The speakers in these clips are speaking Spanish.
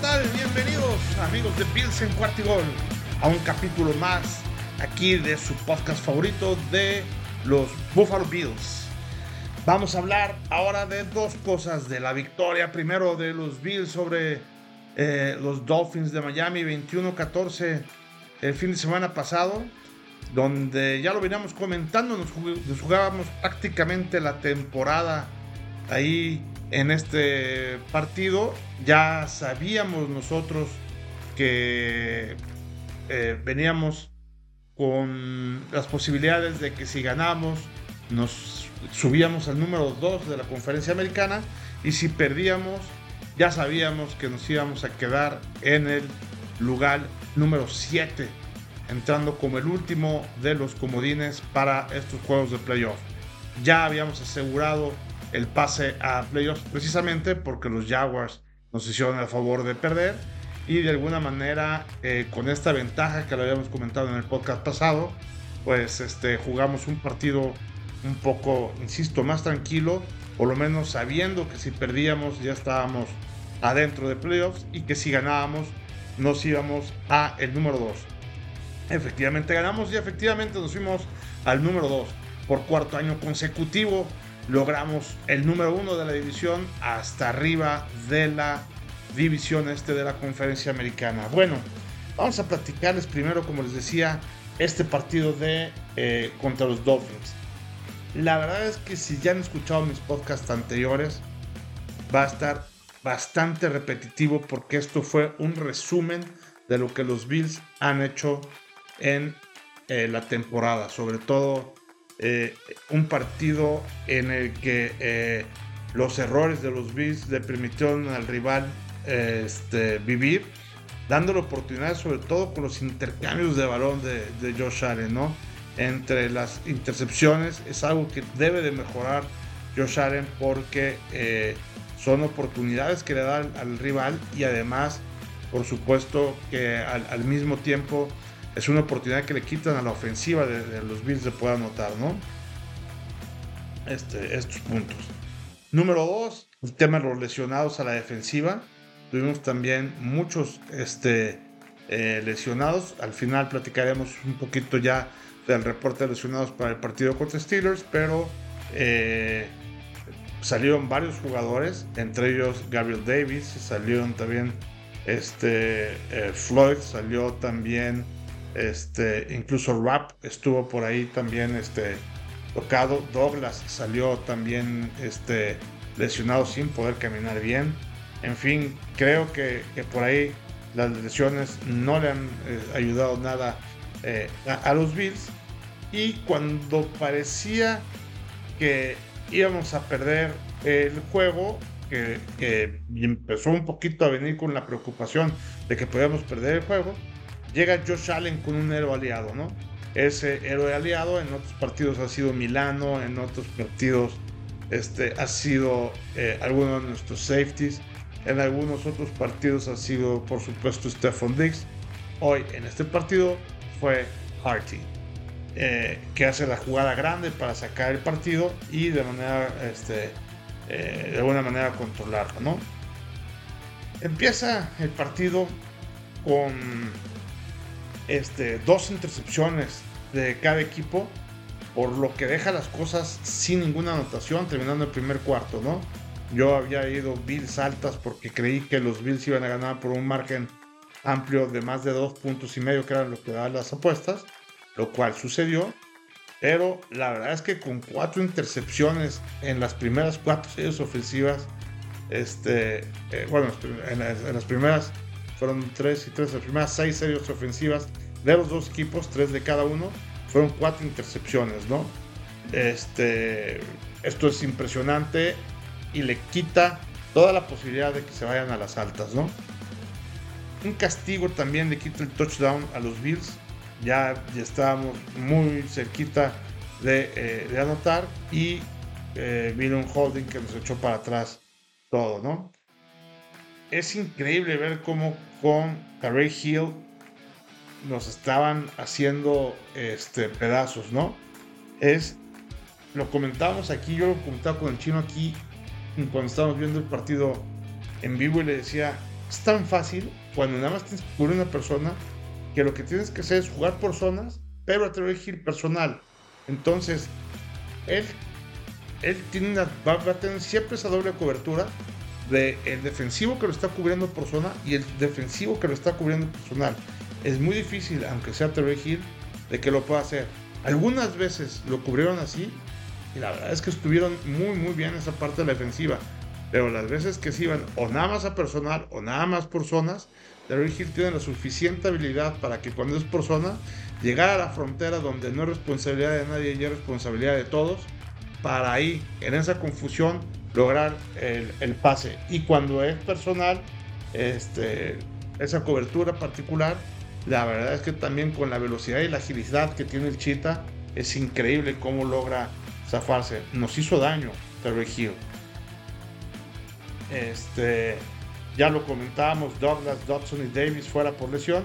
Bienvenidos amigos de Bills en Cuartigol a un capítulo más aquí de su podcast favorito de los Buffalo Bills. Vamos a hablar ahora de dos cosas, de la victoria primero de los Bills sobre eh, los Dolphins de Miami 21-14 el fin de semana pasado, donde ya lo veníamos comentando, nos jugábamos prácticamente la temporada ahí en este partido. Ya sabíamos nosotros que eh, veníamos con las posibilidades de que si ganamos nos subíamos al número 2 de la conferencia americana y si perdíamos ya sabíamos que nos íbamos a quedar en el lugar número 7 entrando como el último de los comodines para estos juegos de playoff. Ya habíamos asegurado el pase a playoffs precisamente porque los Jaguars nos hicieron el favor de perder y de alguna manera eh, con esta ventaja que lo habíamos comentado en el podcast pasado pues este jugamos un partido un poco insisto más tranquilo por lo menos sabiendo que si perdíamos ya estábamos adentro de playoffs y que si ganábamos nos íbamos a el número 2 efectivamente ganamos y efectivamente nos fuimos al número 2 por cuarto año consecutivo logramos el número uno de la división hasta arriba de la división este de la conferencia americana. Bueno, vamos a platicarles primero, como les decía, este partido de eh, contra los Dolphins. La verdad es que si ya han escuchado mis podcasts anteriores, va a estar bastante repetitivo porque esto fue un resumen de lo que los Bills han hecho en eh, la temporada, sobre todo eh, un partido en el que eh, los errores de los Bills le permitieron al rival este, vivir, dándole oportunidades sobre todo con los intercambios de balón de, Josh Allen. Entre las intercepciones es algo que debe de mejorar Josh Allen porque eh, son oportunidades que le dan al rival y además, por supuesto, que al mismo tiempo es una oportunidad que le quitan a la ofensiva de, los Bills de poder anotar, ¿no? Este, estos puntos. Número dos, el tema de los lesionados a la defensiva. Tuvimos también muchos este, eh, lesionados. Al final platicaremos un poquito ya del reporte de lesionados para el partido contra Steelers, pero eh, salieron varios jugadores, entre ellos Gabriel Davis, salieron también este, eh, Floyd, salió también este, incluso Rap estuvo por ahí también este, tocado. Douglas salió también este, lesionado sin poder caminar bien. En fin, creo que, por ahí las lesiones no le han eh, ayudado nada eh, a, los Bills. Y cuando parecía que íbamos a perder el juego, que, que, empezó un poquito a venir con la preocupación de que podíamos perder el juego, llega Josh Allen con un héroe aliado, ¿no? Ese héroe aliado en otros partidos ha sido Milano, en otros partidos este, ha sido eh, algunos de nuestros safeties, en algunos otros partidos ha sido, por supuesto, Stephon Diggs. Hoy en este partido fue Harty, eh, que hace la jugada grande para sacar el partido y de manera, este, eh, de alguna manera controlarlo, ¿no? Empieza el partido con este, dos intercepciones de cada equipo, por lo que deja las cosas sin ninguna anotación, terminando el primer cuarto, ¿no? Yo había ido Bills altas porque creí que los Bills iban a ganar por un margen amplio de más de dos puntos y medio, que eran lo que daban las apuestas, lo cual sucedió. Pero la verdad es que con cuatro intercepciones en las primeras cuatro series ofensivas, este, eh, bueno, en en las primeras fueron tres y tres, las primeras seis series ofensivas de los dos equipos, tres de cada uno, fueron cuatro intercepciones, ¿no? Este, esto es impresionante y le quita toda la posibilidad de que se vayan a las altas, ¿no? Un castigo también le quita el touchdown a los Bills. Ya, ya estábamos muy cerquita de, eh, anotar y eh, vino un holding que nos echó para atrás todo, ¿no? Es increíble ver cómo con Ray Hill nos estaban haciendo este, pedazos, ¿no? Es, lo comentábamos aquí, yo lo comentaba con el chino aquí cuando estábamos viendo el partido en vivo y le decía, es tan fácil cuando nada más tienes que cubrir una persona que lo que tienes que hacer es jugar por zonas, pero a través de personal. Entonces, él, él tiene va, va, a tener siempre esa doble cobertura de el defensivo que lo está cubriendo por zona y el defensivo que lo está cubriendo personal. Es muy difícil, aunque sea Terry Hill, de que lo pueda hacer. Algunas veces lo cubrieron así y la verdad es que estuvieron muy muy bien esa parte de la defensiva. Pero las veces que se iban o nada más a personal o nada más por zonas, Terry Hill tiene la suficiente habilidad para que cuando es por zona, llegar a la frontera donde no es responsabilidad de nadie y es responsabilidad de todos, para ahí, en esa confusión, lograr el, pase. Y cuando es personal, este, esa cobertura particular, la verdad es que también con la velocidad y la agilidad que tiene el Chita, es increíble cómo logra zafarse. Nos hizo daño Terry Hill. Este, ya lo comentábamos, Douglas, Dodson y Davis fuera por lesión.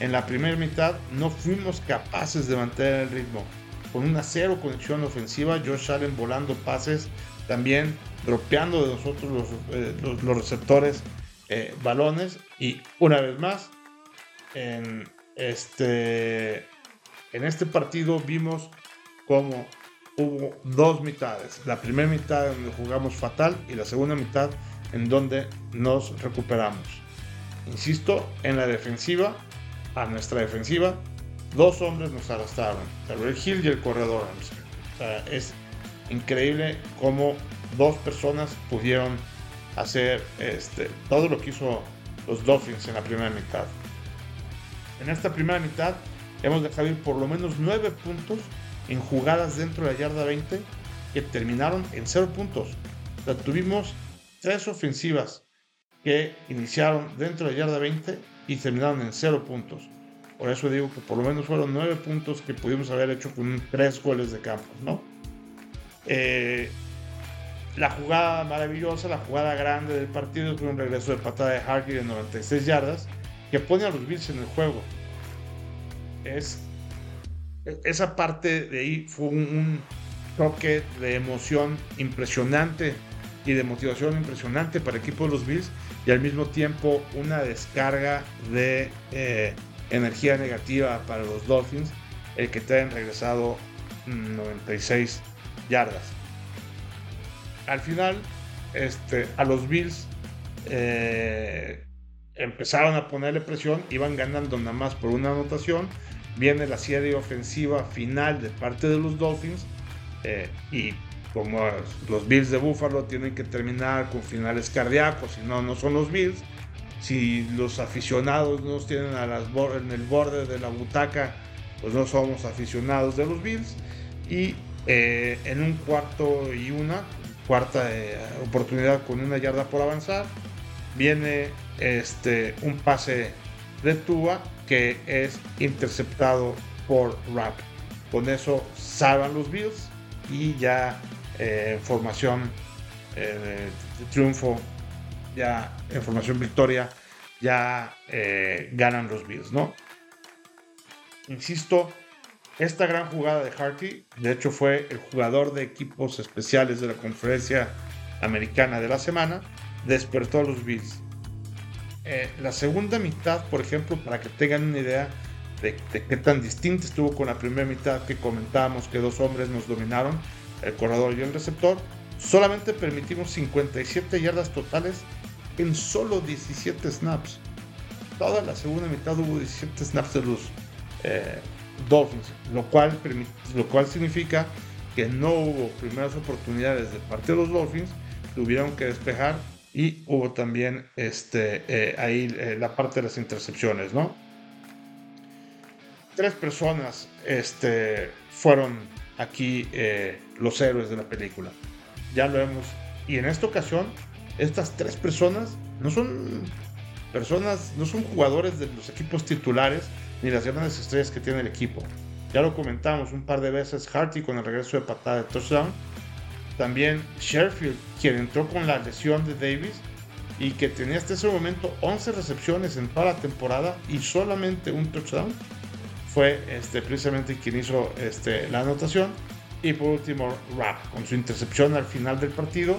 En la primera mitad no fuimos capaces de mantener el ritmo. Con una cero conexión ofensiva, Josh Allen volando pases, también dropeando de nosotros los, eh, los, receptores eh, balones. Y una vez más, en este, en este partido vimos cómo hubo dos mitades. La primera mitad donde jugamos fatal y la segunda mitad en donde nos recuperamos. Insisto, en la defensiva, a nuestra defensiva, dos hombres nos arrastraron, el Hill y el corredor. es increíble cómo dos personas pudieron hacer este, todo lo que hizo los Dolphins en la primera mitad. En esta primera mitad hemos dejado ir por lo menos nueve puntos en jugadas dentro de la yarda 20 que terminaron en cero puntos. O tuvimos tres ofensivas que iniciaron dentro de la yarda 20 y terminaron en cero puntos. Por eso digo que por lo menos fueron nueve puntos que pudimos haber hecho con tres goles de campo, ¿no? Eh, la jugada maravillosa, la jugada grande del partido fue un regreso de patada de Harky de 96 yardas que pone a los Bills en el juego. Es esa parte de ahí fue un, toque de emoción impresionante y de motivación impresionante para el equipo de los Bills y al mismo tiempo una descarga de eh, energía negativa para los Dolphins, el que te hayan regresado 96 yardas. Al final, este, a los Bills eh, empezaron a ponerle presión, iban ganando nada más por una anotación. Viene la serie ofensiva final de parte de los Dolphins eh, y como los Bills de Buffalo tienen que terminar con finales cardíacos, si no, no son los Bills. Si los aficionados nos tienen a las en el borde de la butaca, pues no somos aficionados de los Bills. Y eh, en un cuarto y una, cuarta eh, oportunidad con una yarda por avanzar, viene este, un pase de Tua que es interceptado por Rapp. Con eso salvan los Bills y ya eh, formación eh, de triunfo, ya en formación victoria, ya eh, ganan los Bills, ¿no? Insisto, esta gran jugada de Harty, de hecho fue el jugador de equipos especiales de la conferencia americana de la semana, despertó a los Bills. Eh, la segunda mitad, por ejemplo, para que tengan una idea de, qué tan distinta estuvo con la primera mitad que comentábamos que dos hombres nos dominaron, el corredor y el receptor, solamente permitimos 57 yardas totales en solo 17 snaps. Toda la segunda mitad hubo 17 snaps de los eh, Dolphins, lo cual, lo cual significa que no hubo primeras oportunidades de parte de los Dolphins, tuvieron que despejar y hubo también este, eh, ahí eh, la parte de las intercepciones, ¿no? Tres personas este, fueron aquí eh, los héroes de la película. Ya lo hemos. Y en esta ocasión, estas tres personas no son personas, no son jugadores de los equipos titulares ni las grandes estrellas que tiene el equipo. Ya lo comentamos un par de veces, Harty con el regreso de patada de touchdown también Sheffield, quien entró con la lesión de Davis y que tenía hasta ese momento 11 recepciones en toda la temporada y solamente un touchdown, fue este, precisamente quien hizo este, la anotación. Y por último, Rapp, con su intercepción al final del partido,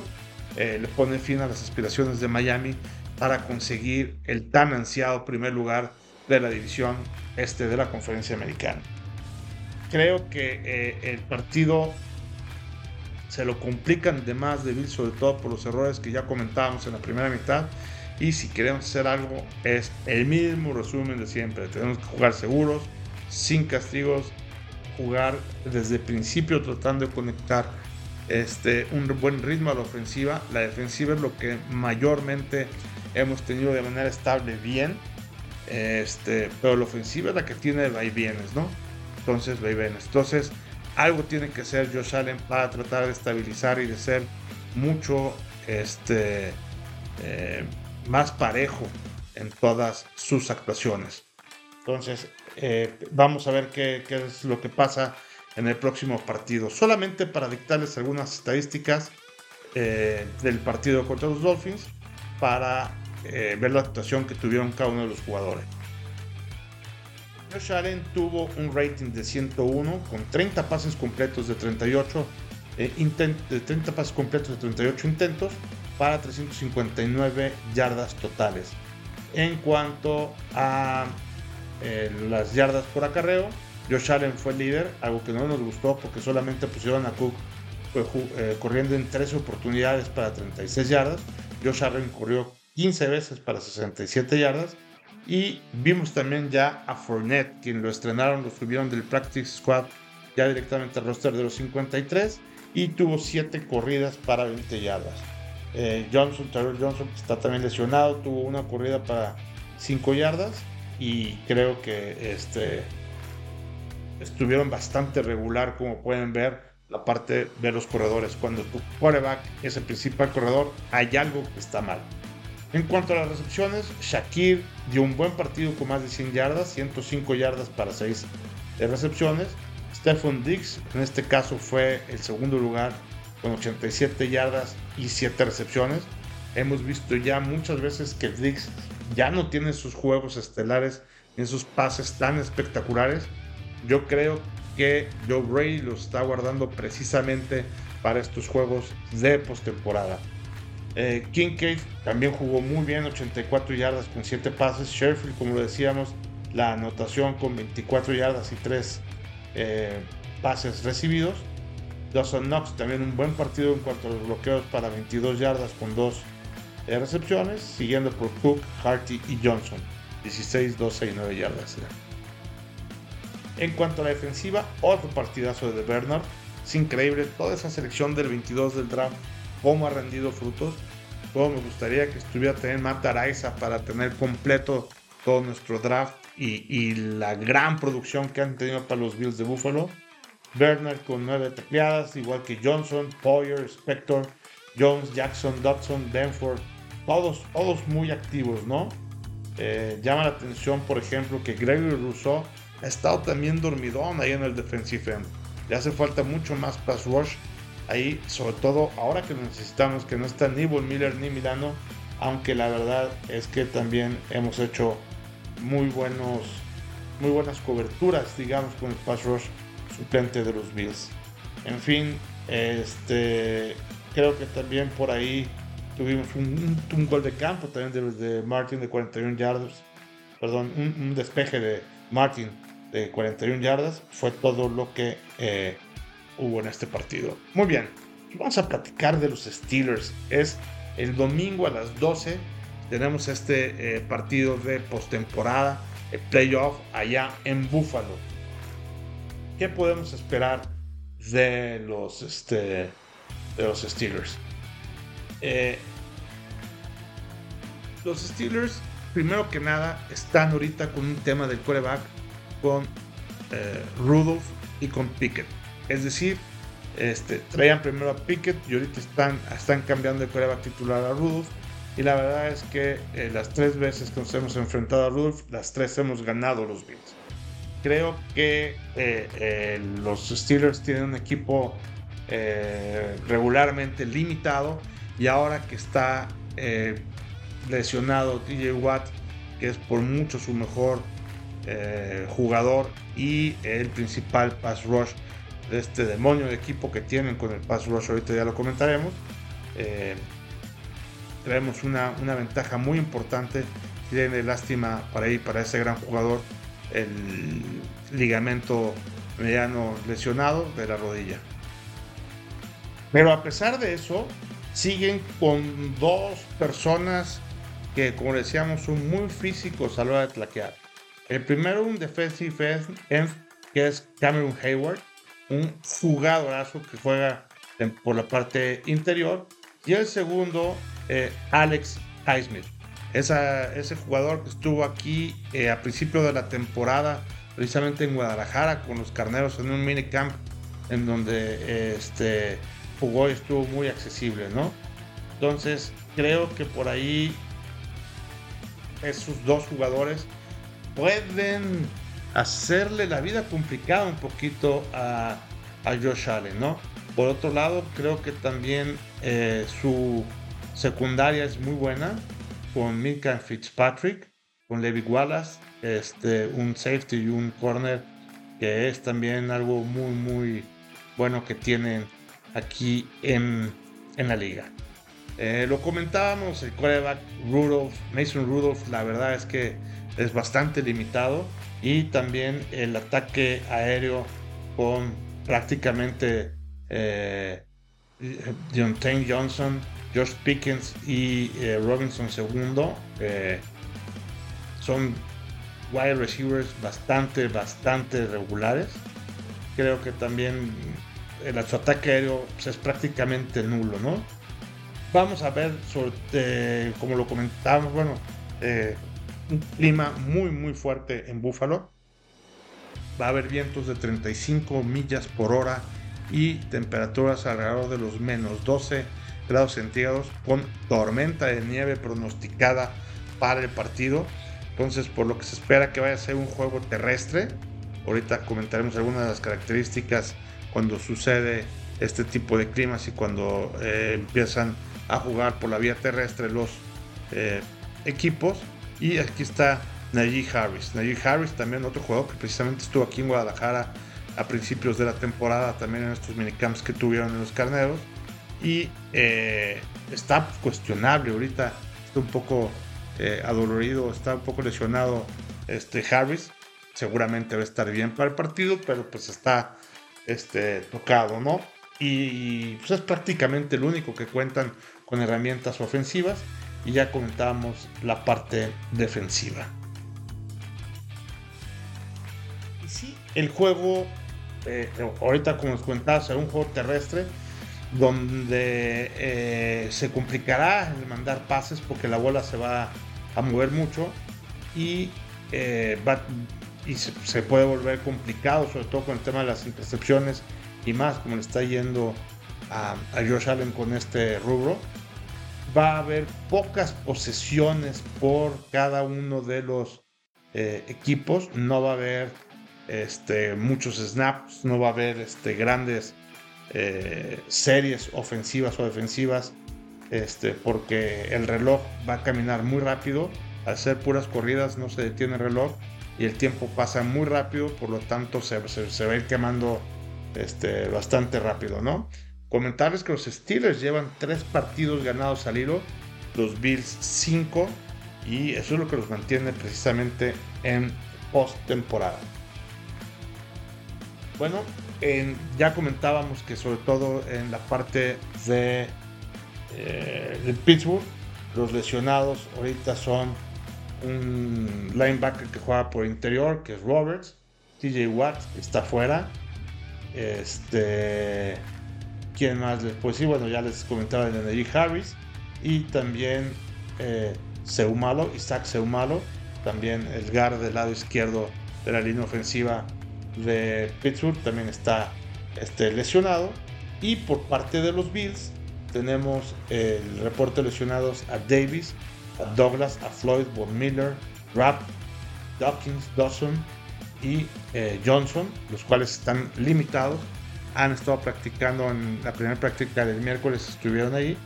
eh, le pone fin a las aspiraciones de Miami para conseguir el tan ansiado primer lugar de la división este de la conferencia americana. Creo que eh, el partido se lo complican de más de Bill, sobre todo por los errores que ya comentábamos en la primera mitad. Y si queremos hacer algo, es el mismo resumen de siempre. Tenemos que jugar seguros, sin castigos, jugar desde el principio tratando de conectar este, un buen ritmo a la ofensiva. La defensiva es lo que mayormente hemos tenido de manera estable bien. Este, pero la ofensiva es la que tiene vaivienes, ¿no? Entonces, vaivenes. Entonces, algo tiene que hacer Josh Allen para tratar de estabilizar y de ser mucho este, eh, más parejo en todas sus actuaciones. Entonces, eh, vamos a ver qué, es lo que pasa en el próximo partido. Solamente para dictarles algunas estadísticas eh, del partido contra los Dolphins para ver la actuación que tuvieron cada uno de los jugadores. Josh Allen tuvo un rating de 101 con 30 pases completos de 38 de 30 pases completos de 38 intentos para 359 yardas totales. En cuanto a eh, las yardas por acarreo, Josh Allen fue líder, algo que no nos gustó porque solamente pusieron a Cook eh, corriendo en 13 oportunidades para 36 yardas. Josh Allen corrió 15 veces para 67 yardas. Y vimos también ya a Fournette, quien lo estrenaron, lo subieron del Practice Squad ya directamente al roster de los 53 y tuvo 7 corridas para 20 yardas. Eh, Johnson, Terrell Johnson, que está también lesionado, tuvo una corrida para 5 yardas y creo que este, estuvieron bastante regular, como pueden ver, la parte de los corredores. Cuando tu quarterback es el principal corredor, hay algo que está mal. En cuanto a las recepciones, Shakir dio un buen partido con más de 100 yardas, 105 yardas para 6 recepciones. Stephon Diggs, en este caso, fue el segundo lugar con 87 yardas y 7 recepciones. Hemos visto ya muchas veces que Diggs ya no tiene sus juegos estelares en sus pases tan espectaculares. Yo creo que Joe Brady los está guardando precisamente para estos juegos de postemporada. Eh, Kincaid también jugó muy bien, 84 yardas con 7 pases. Sheffield, como lo decíamos, la anotación con 24 yardas y 3 eh, pases recibidos. Dawson Knox también un buen partido en cuanto a los bloqueos para 22 yardas con 2 eh, recepciones, siguiendo por Cook, Harty y Johnson, 16, 12 y 9 yardas. En cuanto a la defensiva, otro partidazo de Bernard. Es increíble toda esa selección del 22 del draft, cómo ha rendido frutos. Como me gustaría que estuviera también Matt Araiza para tener completo todo nuestro draft y, y la gran producción que han tenido para los Bills de Buffalo. Bernard con nueve tacleadas, igual que Johnson, Poyer, Spector, Jones, Jackson, Dodson, Denford, todos, todos muy activos, ¿no? Eh, llama la atención, por ejemplo, que Gregory Rousseau ha estado también dormidón ahí en el defensive end. Le hace falta mucho más pass rush ahí, sobre todo ahora que necesitamos que no está ni Von Miller ni Milano, aunque la verdad es que también hemos hecho muy buenos muy buenas coberturas, digamos, con el pass rush suplente de los Bills. En fin, este, creo que también por ahí tuvimos un, gol de campo también de, Martin de 41 yardas. Perdón, un, despeje de Martin de 41 yardas. Fue todo lo que eh, hubo en este partido. Muy bien, vamos a platicar de los Steelers. Es el domingo a las 12. Tenemos este eh, partido de postemporada, el playoff allá en Buffalo. ¿Qué podemos esperar de los, este, Steelers? Eh, los Steelers, primero que nada, están ahorita con un tema del coreback con eh, Rudolph y con Pickett. Es decir, este, traían primero a Pickett y ahorita están, están cambiando de coreback titular a Rudolph. Y la verdad es que eh, las tres veces que nos hemos enfrentado a Rudolph, las tres hemos ganado los Bills creo que eh, eh, los Steelers tienen un equipo eh, regularmente limitado y ahora que está lesionado TJ Watt, que es por mucho su mejor jugador y el principal pass rush este demonio de equipo que tienen con el pass rush, ahorita ya lo comentaremos. traemos una, una ventaja muy importante. Tiene lástima para ir para ese gran jugador el ligamento mediano lesionado de la rodilla. Pero a pesar de eso, siguen con dos personas que, como decíamos, son muy físicos a la hora de tlaquear. El primero, un defensive end, que es Cameron Hayward, un jugadorazo que juega por la parte interior. Y el segundo, eh, Alex Highsmith. ese jugador que estuvo aquí eh, a principio de la temporada, precisamente en Guadalajara, con los carneros en un minicamp en donde este, jugó y estuvo muy accesible, ¿no? Entonces, creo que por ahí esos dos jugadores pueden hacerle la vida complicada un poquito a, a Josh Allen, ¿no? Por otro lado, creo que también eh, su secundaria es muy buena con Minka Fitzpatrick, con Levi Wallace, este, un safety y un corner que es también algo muy, muy bueno que tienen aquí en, en la liga. Eh, lo comentábamos, el quarterback Rudolph, Mason Rudolph, la verdad es que es bastante limitado. Y también el ataque aéreo con prácticamente eh, Johnson, Josh Pickens y eh, Robinson II. Eh, son wide receivers bastante, bastante regulares. Creo que también el, su ataque aéreo pues, es prácticamente nulo, ¿no? Vamos a ver, sobre, como lo comentábamos, bueno, eh, un clima muy, muy fuerte en Búfalo. Va a haber vientos de 35 millas por hora y temperaturas alrededor de los menos 12 grados centígrados con tormenta de nieve pronosticada para el partido. Entonces, por lo que se espera que vaya a ser un juego terrestre. Ahorita comentaremos algunas de las características cuando sucede este tipo de climas y cuando eh, empiezan a jugar por la vía terrestre los eh, equipos. Y aquí está Najee Harris. Najee Harris también otro jugador que precisamente estuvo aquí en Guadalajara a principios de la temporada, también en estos minicamps que tuvieron en los carneros. Y eh, está cuestionable ahorita, está un poco adolorido, está un poco lesionado este Harris. Seguramente va a estar bien para el partido, pero pues está este, tocado, ¿no? Y pues es prácticamente el único que cuentan con herramientas ofensivas y ya comentábamos la parte defensiva. Y sí, el juego, eh, ahorita como os comentaba, será un juego terrestre donde eh, se complicará el mandar pases porque la bola se va a mover mucho y eh, va, y se, puede volver complicado, sobre todo con el tema de las intercepciones y más, como le está yendo a, a Josh Allen con este rubro. Va a haber pocas posesiones por cada uno de los eh, equipos, no va a haber este, muchos snaps, no va a haber este, grandes eh, series ofensivas o defensivas, este, porque el reloj va a caminar muy rápido. Al ser puras corridas no se detiene el reloj y el tiempo pasa muy rápido, por lo tanto se, va a ir quemando este, bastante rápido, ¿no? Comentarles que los Steelers llevan tres partidos ganados al hilo, los Bills cinco, y eso es lo que los mantiene precisamente en post-temporada. Bueno, ya comentábamos que sobre todo en la parte de, eh, de Pittsburgh, los lesionados ahorita son un linebacker que juega por interior, que es Roberts, TJ Watt está fuera. Este, ¿quién más les puedo decir? Bueno, ya les comentaba de Najee Harris y también eh, Seumalo, Isaac Seumalo, también el guard del lado izquierdo de la línea ofensiva de Pittsburgh también está este, lesionado. Y por parte de los Bills tenemos el reporte lesionados a Davis, a Douglas, a Floyd, Von Miller, Rapp, Dawkins, Dawson y eh, Johnson, los cuales están limitados. Han estado practicando en la primera práctica del miércoles, estuvieron ahí.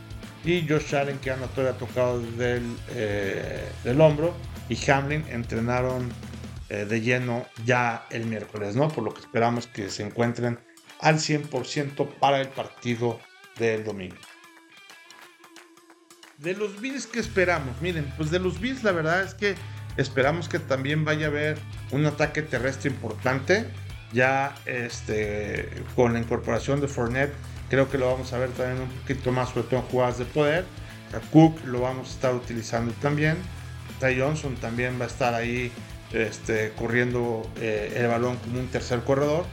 Y Josh Allen, que han todavía tocado del, eh, del hombro, y Hamlin entrenaron eh, de lleno ya el miércoles, ¿no? Por lo que esperamos que se encuentren al 100% para el partido del domingo. de los Bills que esperamos, miren, pues de los Bills la verdad es que esperamos que también vaya a haber un ataque terrestre importante. Ya este, con la incorporación de Fournette, creo que lo vamos a ver también un poquito más, sobre todo en jugadas de poder. Cook lo vamos a estar utilizando también. Ty Johnson también va a estar ahí este, corriendo eh, el balón como un tercer corredor.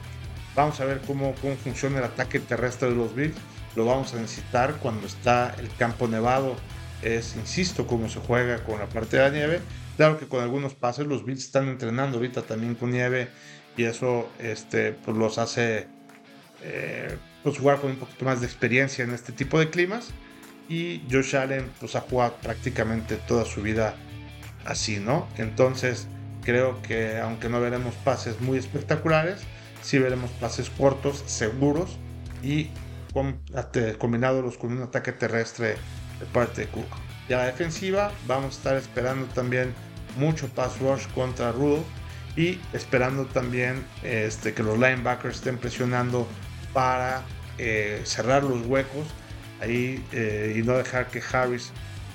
Vamos a ver cómo, cómo funciona el ataque terrestre de los Bills. Lo vamos a necesitar cuando está el campo nevado. Es, insisto, cómo se juega con la parte de la nieve. Claro que con algunos pases los Bills están entrenando ahorita también con nieve y eso este, pues los hace eh, pues jugar con un poquito más de experiencia en este tipo de climas. Y Josh Allen pues ha jugado prácticamente toda su vida así, ¿no? Entonces creo que aunque no veremos pases muy espectaculares, sí veremos pases cortos, seguros y combinados con un ataque terrestre de parte de Cook. Y a la defensiva vamos a estar esperando también mucho pass rush contra Rudolph y esperando también este, que los linebackers estén presionando para eh, cerrar los huecos ahí eh, y no dejar que Harris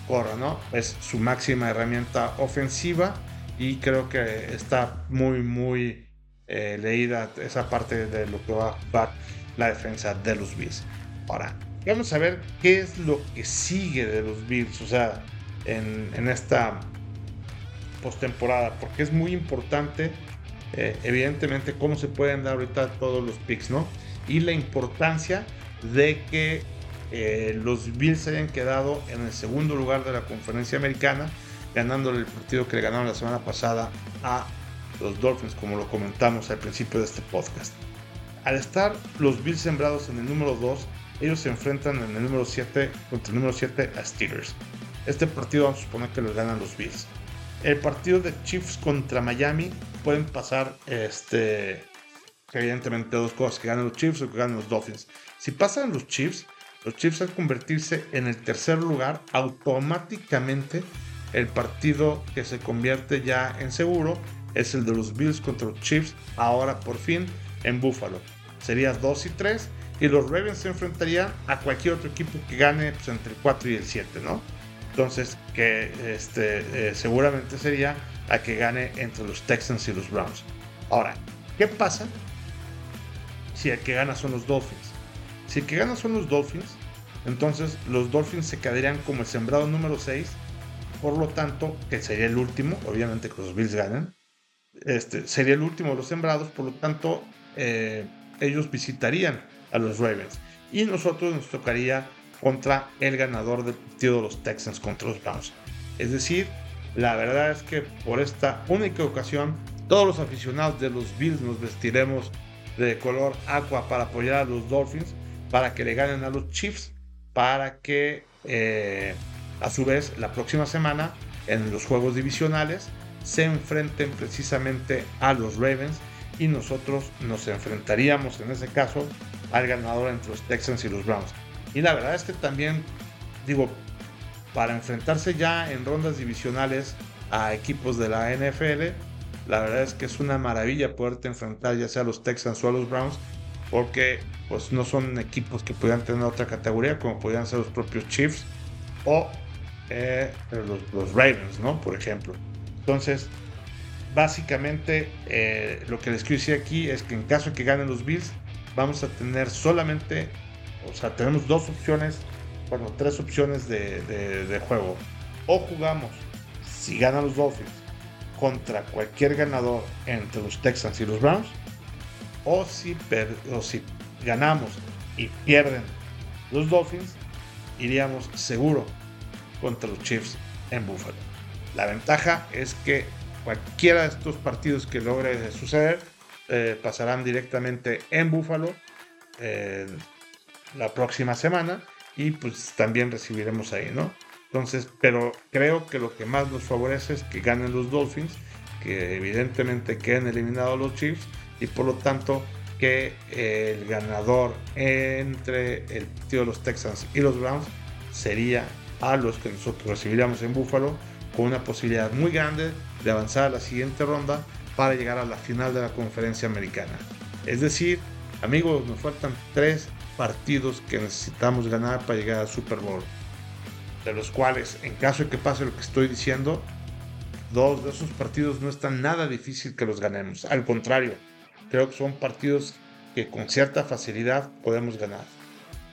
corra, ¿no? Es su máxima herramienta ofensiva y creo que está muy, muy eh, leída esa parte de lo que va a jugar la defensa de los Bills. Ahora, vamos a ver qué es lo que sigue de los Bills, o sea, en, en esta postemporada, porque es muy importante, eh, evidentemente, cómo se pueden dar ahorita todos los picks, ¿no? Y la importancia de que eh, los Bills hayan quedado en el segundo lugar de la conferencia americana, ganándole el partido que le ganaron la semana pasada a los Dolphins, como lo comentamos al principio de este podcast. Al estar los Bills sembrados en el número 2, ellos se enfrentan en el número 7 contra el número 7 a Steelers. Este partido vamos a suponer que lo ganan los Bills. El partido de Chiefs contra Miami pueden pasar, este, evidentemente dos cosas, que ganen los Chiefs o que ganen los Dolphins. Si pasan los Chiefs, los Chiefs al convertirse en el tercer lugar, automáticamente el partido que se convierte ya en seguro es el de los Bills contra los Chiefs, ahora por fin en Buffalo. Sería 2 y 3 y los Ravens se enfrentarían a cualquier otro equipo que gane pues, entre el 4 y el 7, ¿no? Entonces, que este, eh, seguramente sería a que gane entre los Texans y los Browns. Ahora, ¿qué pasa si el que gana son los Dolphins? Si el que gana son los Dolphins, entonces los Dolphins se quedarían como el sembrado número 6, por lo tanto, que sería el último, obviamente que los Bills ganen, este, sería el último de los sembrados, por lo tanto, eh, ellos visitarían a los Ravens. Y nosotros nos tocaría contra el ganador del partido de los Texans contra los Browns. Es decir, la verdad es que por esta única ocasión, todos los aficionados de los Bills nos vestiremos de color aqua para apoyar a los Dolphins, para que le ganen a los Chiefs, para que eh, a su vez la próxima semana en los juegos divisionales se enfrenten precisamente a los Ravens y nosotros nos enfrentaríamos en ese caso al ganador entre los Texans y los Browns. Y la verdad es que también, digo, para enfrentarse ya en rondas divisionales a equipos de la NFL, la verdad es que es una maravilla poderte enfrentar ya sea a los Texans o a los Browns, porque pues no son equipos que pudieran tener otra categoría, como podrían ser los propios Chiefs o eh, los, Ravens, ¿no? Por ejemplo. Entonces, básicamente eh, lo que les quiero decir aquí es que en caso de que ganen los Bills, vamos a tener solamente o sea, tenemos dos opciones, bueno, tres opciones de, juego. O jugamos, si ganan los Dolphins, contra cualquier ganador entre los Texans y los Browns. O si, ganamos y pierden los Dolphins, iríamos seguro contra los Chiefs en Buffalo. La ventaja es que cualquiera de estos partidos que logre suceder eh, pasarán directamente en Buffalo. Eh, la próxima semana y pues también recibiremos ahí, ¿no? Entonces, pero creo que lo que más nos favorece es que ganen los Dolphins, que evidentemente queden eliminados los Chiefs y por lo tanto que el ganador entre el partido de los Texans y los Browns sería a los que nosotros recibiríamos en Buffalo con una posibilidad muy grande de avanzar a la siguiente ronda para llegar a la final de la conferencia americana. Es decir, amigos, nos faltan tres partidos que necesitamos ganar para llegar al Super Bowl. de los cuales, en caso de que pase lo que estoy diciendo, dos de esos partidos no están nada difícil que los ganemos. Al contrario, creo que son partidos que con cierta facilidad podemos ganar.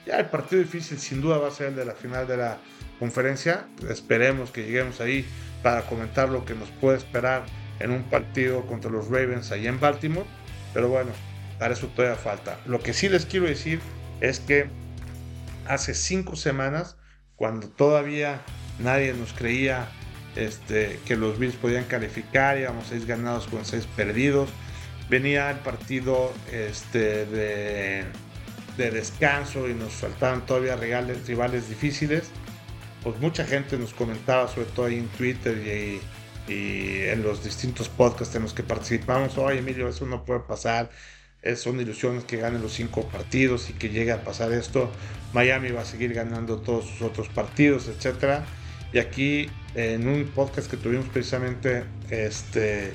Ya el partido difícil sin duda va a ser el de la final de la conferencia. Esperemos que lleguemos ahí para comentar lo que nos puede esperar en un partido contra los Ravens allá en Baltimore. Pero bueno, para eso todavía falta. Lo que sí les quiero decir es que hace cinco semanas, cuando todavía nadie nos creía este, que los Bills podían calificar, íbamos seis ganados con seis perdidos, venía el partido este, de, descanso y nos faltaban todavía rivales, rivales difíciles, pues mucha gente nos comentaba, sobre todo ahí en Twitter y, en los distintos podcasts en los que participamos, oye Emilio, eso no puede pasar, son ilusiones que ganen los cinco partidos y que llegue a pasar esto, Miami va a seguir ganando todos sus otros partidos, etcétera. Y aquí en un podcast que tuvimos precisamente este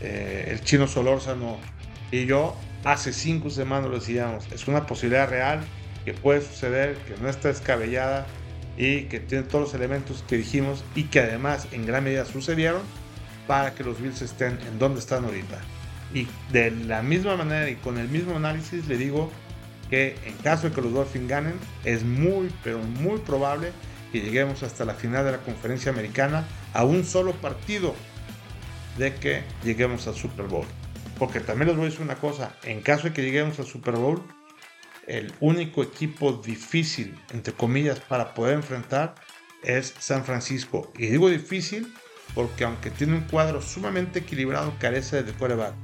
eh, el chino Solórzano y yo hace cinco semanas lo decíamos, es una posibilidad real que puede suceder, que no está descabellada y que tiene todos los elementos que dijimos y que además en gran medida sucedieron para que los Bills estén en donde están ahorita. Y de la misma manera y con el mismo análisis le digo que en caso de que los Dolphins ganen, es muy, pero muy probable que lleguemos hasta la final de la conferencia americana a un solo partido de que lleguemos al Super Bowl. Porque también les voy a decir una cosa, en caso de que lleguemos al Super Bowl, el único equipo difícil, entre comillas, para poder enfrentar es San Francisco. Y digo difícil porque aunque tiene un cuadro sumamente equilibrado, carece de coreback.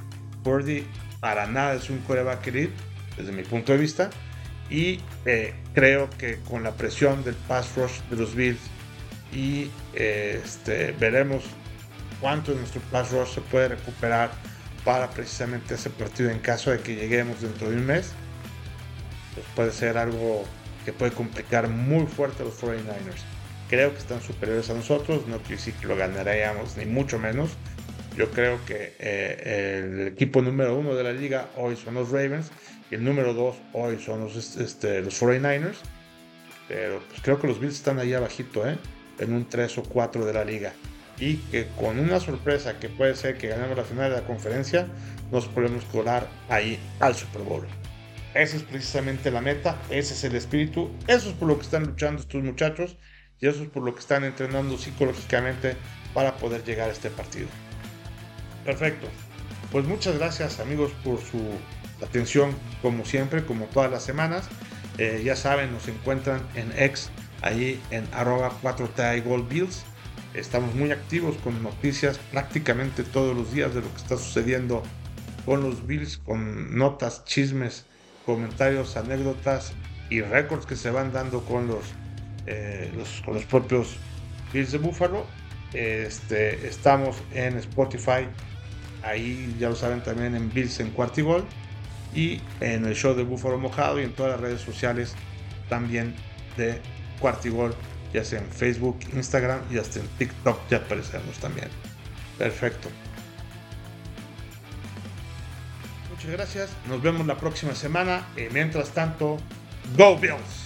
Purdy para nada es un coreback elite, desde mi punto de vista. Y eh, creo que con la presión del pass rush de los Bills y eh, este, veremos cuánto de nuestro pass rush se puede recuperar para precisamente ese partido en caso de que lleguemos dentro de un mes. Pues puede ser algo que puede complicar muy fuerte a los 49ers. Creo que están superiores a nosotros, no quiere decir que lo ganaríamos, ni mucho menos. Yo creo que eh, el equipo número uno de la liga hoy son los Ravens y el número dos hoy son los, este, los 49ers. Pero pues, creo que los Bills están ahí abajito, ¿eh? en un 3 o 4 de la liga y que con una sorpresa que puede ser que ganemos la final de la conferencia, nos podemos colar ahí al Super Bowl. Esa es precisamente la meta, ese es el espíritu, eso es por lo que están luchando estos muchachos y eso es por lo que están entrenando psicológicamente para poder llegar a este partido. Perfecto. Pues muchas gracias amigos por su atención como siempre, como todas las semanas. Eh, ya saben, nos encuentran en X, ahí en arroba 4T Gold Bills Estamos muy activos con noticias prácticamente todos los días de lo que está sucediendo con los Bills, con notas, chismes, comentarios, anécdotas y récords que se van dando con los, eh, con los propios Bills de Buffalo. Este, estamos en Spotify, ahí ya lo saben también en Bills en Cuartigol y en el show de Buffalo Mojado y en todas las redes sociales también de Cuartigol ya sea en Facebook, Instagram y hasta en TikTok ya aparecemos también. Perfecto. Muchas gracias. Nos vemos la próxima semana. Y mientras tanto, Go Bills.